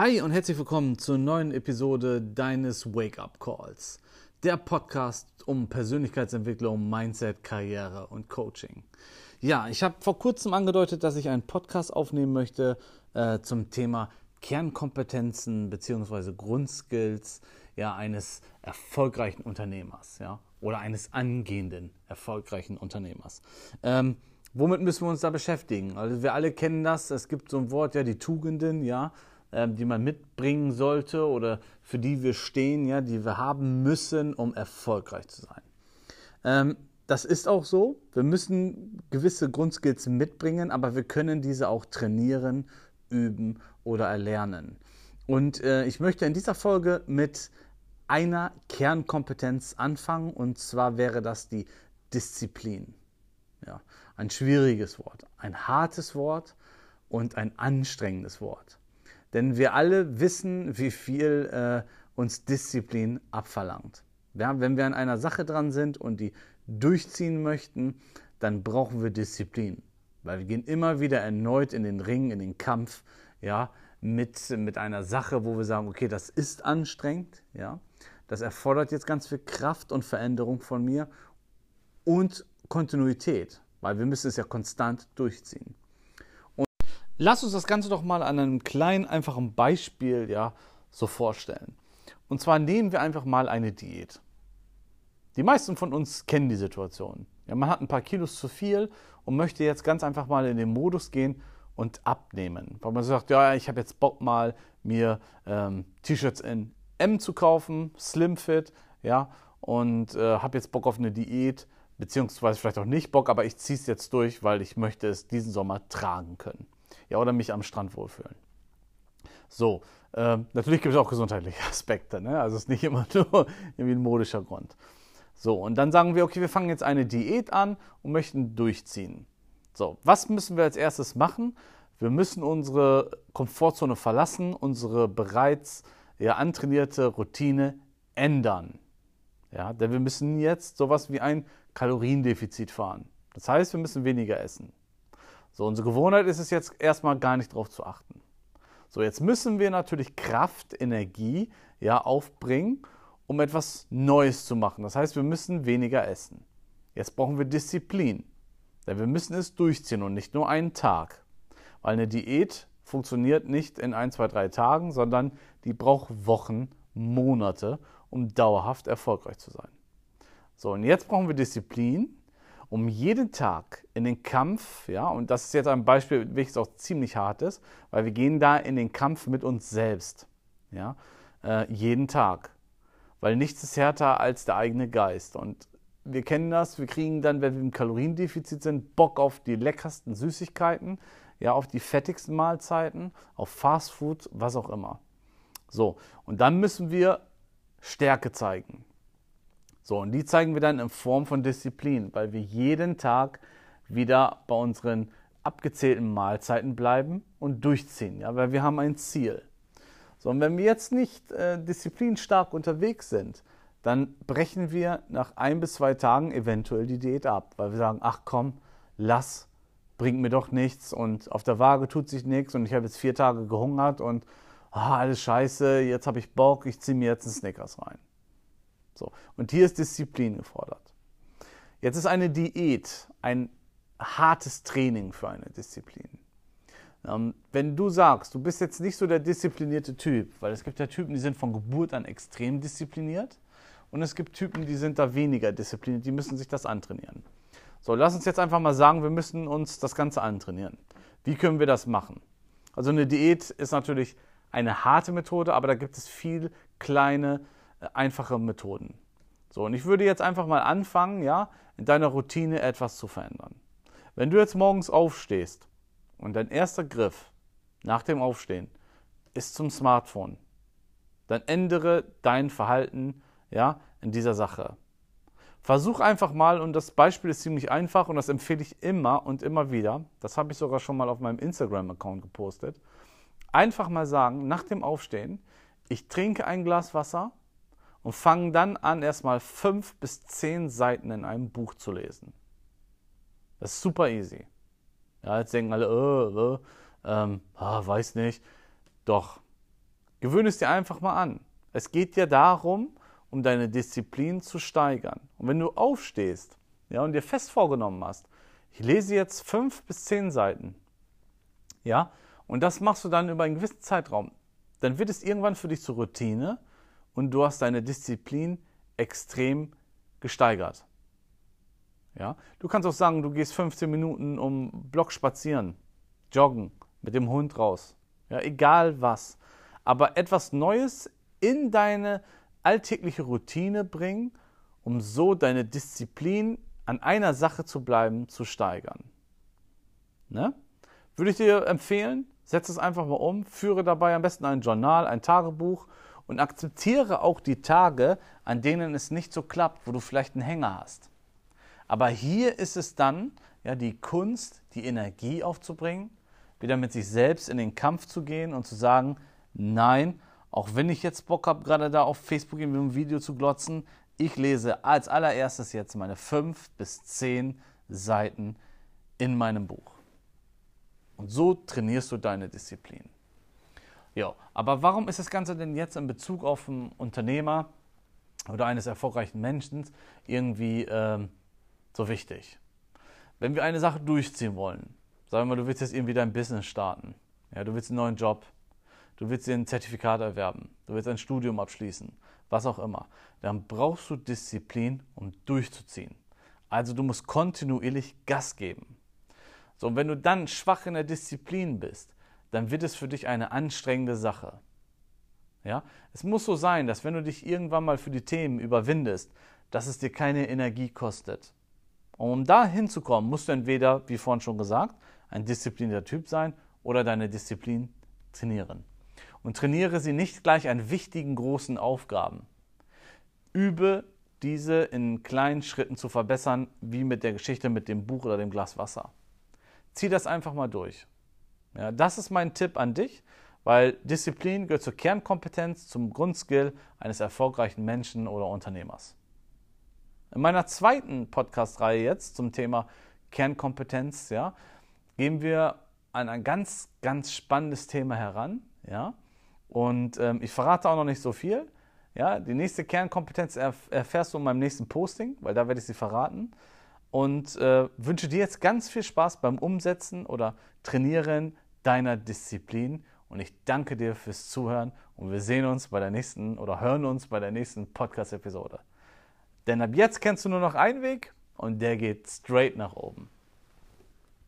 Hi und herzlich willkommen zur neuen Episode deines Wake Up Calls. Der Podcast um Persönlichkeitsentwicklung, Mindset, Karriere und Coaching. Ja, ich habe vor kurzem angedeutet, dass ich einen Podcast aufnehmen möchte äh, zum Thema Kernkompetenzen bzw. Grundskills ja, eines erfolgreichen Unternehmers ja, oder eines angehenden erfolgreichen Unternehmers. Ähm, womit müssen wir uns da beschäftigen? Also wir alle kennen das, es gibt so ein Wort, ja, die Tugenden, ja, ähm, die man mitbringen sollte oder für die wir stehen, ja, die wir haben müssen, um erfolgreich zu sein. Ähm, das ist auch so. Wir müssen gewisse Grundskills mitbringen, aber wir können diese auch trainieren, üben oder erlernen. Und äh, ich möchte in dieser Folge mit einer Kernkompetenz anfangen und zwar wäre das die Disziplin. Ja, ein schwieriges Wort, ein hartes Wort und ein anstrengendes Wort. Denn wir alle wissen, wie viel äh, uns Disziplin abverlangt. Ja, wenn wir an einer Sache dran sind und die durchziehen möchten, dann brauchen wir Disziplin. Weil wir gehen immer wieder erneut in den Ring, in den Kampf, ja, mit, mit einer Sache, wo wir sagen, okay, das ist anstrengend, ja, das erfordert jetzt ganz viel Kraft und Veränderung von mir und Kontinuität, weil wir müssen es ja konstant durchziehen. Lass uns das Ganze doch mal an einem kleinen, einfachen Beispiel ja, so vorstellen. Und zwar nehmen wir einfach mal eine Diät. Die meisten von uns kennen die Situation. Ja, man hat ein paar Kilos zu viel und möchte jetzt ganz einfach mal in den Modus gehen und abnehmen. Weil man sagt, ja, ich habe jetzt Bock mal, mir ähm, T-Shirts in M zu kaufen, Slim Fit, ja, und äh, habe jetzt Bock auf eine Diät, beziehungsweise vielleicht auch nicht Bock, aber ich ziehe es jetzt durch, weil ich möchte es diesen Sommer tragen können. Ja, oder mich am Strand wohlfühlen. So, äh, natürlich gibt es auch gesundheitliche Aspekte, ne? also es ist nicht immer nur irgendwie ein modischer Grund. So, und dann sagen wir, okay, wir fangen jetzt eine Diät an und möchten durchziehen. So, was müssen wir als erstes machen? Wir müssen unsere Komfortzone verlassen, unsere bereits ja, antrainierte Routine ändern. Ja, denn wir müssen jetzt sowas wie ein Kaloriendefizit fahren. Das heißt, wir müssen weniger essen. So, unsere Gewohnheit ist es jetzt erstmal gar nicht darauf zu achten. So, jetzt müssen wir natürlich Kraft, Energie ja, aufbringen, um etwas Neues zu machen. Das heißt, wir müssen weniger essen. Jetzt brauchen wir Disziplin. Denn wir müssen es durchziehen und nicht nur einen Tag. Weil eine Diät funktioniert nicht in ein, zwei, drei Tagen, sondern die braucht Wochen, Monate, um dauerhaft erfolgreich zu sein. So, und jetzt brauchen wir Disziplin, um jeden Tag in den Kampf, ja, und das ist jetzt ein Beispiel, welches auch ziemlich hart ist, weil wir gehen da in den Kampf mit uns selbst, ja, äh, jeden Tag. Weil nichts ist härter als der eigene Geist. Und wir kennen das, wir kriegen dann, wenn wir im Kaloriendefizit sind, Bock auf die leckersten Süßigkeiten, ja, auf die fettigsten Mahlzeiten, auf Fastfood, was auch immer. So, und dann müssen wir Stärke zeigen. So, und die zeigen wir dann in Form von Disziplin, weil wir jeden Tag wieder bei unseren abgezählten Mahlzeiten bleiben und durchziehen, ja, weil wir haben ein Ziel. So, und wenn wir jetzt nicht äh, disziplinstark unterwegs sind, dann brechen wir nach ein bis zwei Tagen eventuell die Diät ab, weil wir sagen, ach komm, lass, bringt mir doch nichts und auf der Waage tut sich nichts und ich habe jetzt vier Tage gehungert und ah, alles scheiße, jetzt habe ich Bock, ich ziehe mir jetzt einen Snickers rein. So, und hier ist Disziplin gefordert. Jetzt ist eine Diät ein hartes Training für eine Disziplin. Ähm, wenn du sagst, du bist jetzt nicht so der disziplinierte Typ, weil es gibt ja Typen, die sind von Geburt an extrem diszipliniert und es gibt Typen, die sind da weniger diszipliniert, die müssen sich das antrainieren. So, lass uns jetzt einfach mal sagen, wir müssen uns das Ganze antrainieren. Wie können wir das machen? Also eine Diät ist natürlich eine harte Methode, aber da gibt es viel kleine, einfache Methoden. So, und ich würde jetzt einfach mal anfangen, ja, in deiner Routine etwas zu verändern. Wenn du jetzt morgens aufstehst und dein erster Griff nach dem Aufstehen ist zum Smartphone, dann ändere dein Verhalten ja, in dieser Sache. Versuch einfach mal, und das Beispiel ist ziemlich einfach und das empfehle ich immer und immer wieder, das habe ich sogar schon mal auf meinem Instagram-Account gepostet, einfach mal sagen, nach dem Aufstehen, ich trinke ein Glas Wasser und fange dann an, erstmal fünf bis zehn Seiten in einem Buch zu lesen. Das ist super easy. Ja, jetzt denken alle, äh, äh, ähm, ah, weiß nicht. Doch, Gewöhne es dir einfach mal an. Es geht ja darum, um deine Disziplin zu steigern. Und wenn du aufstehst ja, und dir fest vorgenommen hast, ich lese jetzt fünf bis zehn Seiten, ja, und das machst du dann über einen gewissen Zeitraum, dann wird es irgendwann für dich zur Routine und du hast deine Disziplin extrem gesteigert. Ja? Du kannst auch sagen, du gehst 15 Minuten um Block spazieren, joggen, mit dem Hund raus. Ja, egal was. Aber etwas Neues in deine alltägliche Routine bringen, um so deine Disziplin an einer Sache zu bleiben, zu steigern. Ne? Würde ich dir empfehlen, setze es einfach mal um, führe dabei am besten ein Journal, ein Tagebuch und akzeptiere auch die Tage, an denen es nicht so klappt, wo du vielleicht einen Hänger hast. Aber hier ist es dann ja die Kunst, die Energie aufzubringen, wieder mit sich selbst in den Kampf zu gehen und zu sagen, nein, auch wenn ich jetzt Bock habe, gerade da auf Facebook in einem Video zu glotzen, ich lese als allererstes jetzt meine fünf bis zehn Seiten in meinem Buch. Und so trainierst du deine Disziplin. Ja, aber warum ist das Ganze denn jetzt in Bezug auf einen Unternehmer oder eines erfolgreichen Menschen irgendwie äh, so wichtig? Wenn wir eine Sache durchziehen wollen, sagen wir mal, du willst jetzt irgendwie dein Business starten, ja, du willst einen neuen Job, du willst dir ein Zertifikat erwerben, du willst ein Studium abschließen, was auch immer, dann brauchst du Disziplin, um durchzuziehen. Also du musst kontinuierlich Gas geben. So, und wenn du dann schwach in der Disziplin bist, dann wird es für dich eine anstrengende Sache. Ja? Es muss so sein, dass wenn du dich irgendwann mal für die Themen überwindest, dass es dir keine Energie kostet. Und um da hinzukommen, musst du entweder, wie vorhin schon gesagt, ein disziplinierter Typ sein oder deine Disziplin trainieren. Und trainiere sie nicht gleich an wichtigen großen Aufgaben. Übe diese in kleinen Schritten zu verbessern, wie mit der Geschichte mit dem Buch oder dem Glas Wasser. Zieh das einfach mal durch. Ja, das ist mein Tipp an dich, weil Disziplin gehört zur Kernkompetenz, zum Grundskill eines erfolgreichen Menschen oder Unternehmers. In meiner zweiten Podcast-Reihe jetzt zum Thema Kernkompetenz, ja, gehen wir an ein ganz, ganz spannendes Thema heran, ja. Und ähm, ich verrate auch noch nicht so viel. Ja, die nächste Kernkompetenz erf erfährst du in meinem nächsten Posting, weil da werde ich sie verraten. Und äh, wünsche dir jetzt ganz viel Spaß beim Umsetzen oder Trainieren deiner Disziplin. Und ich danke dir fürs Zuhören und wir sehen uns bei der nächsten oder hören uns bei der nächsten Podcast-Episode. Denn ab jetzt kennst du nur noch einen Weg und der geht straight nach oben.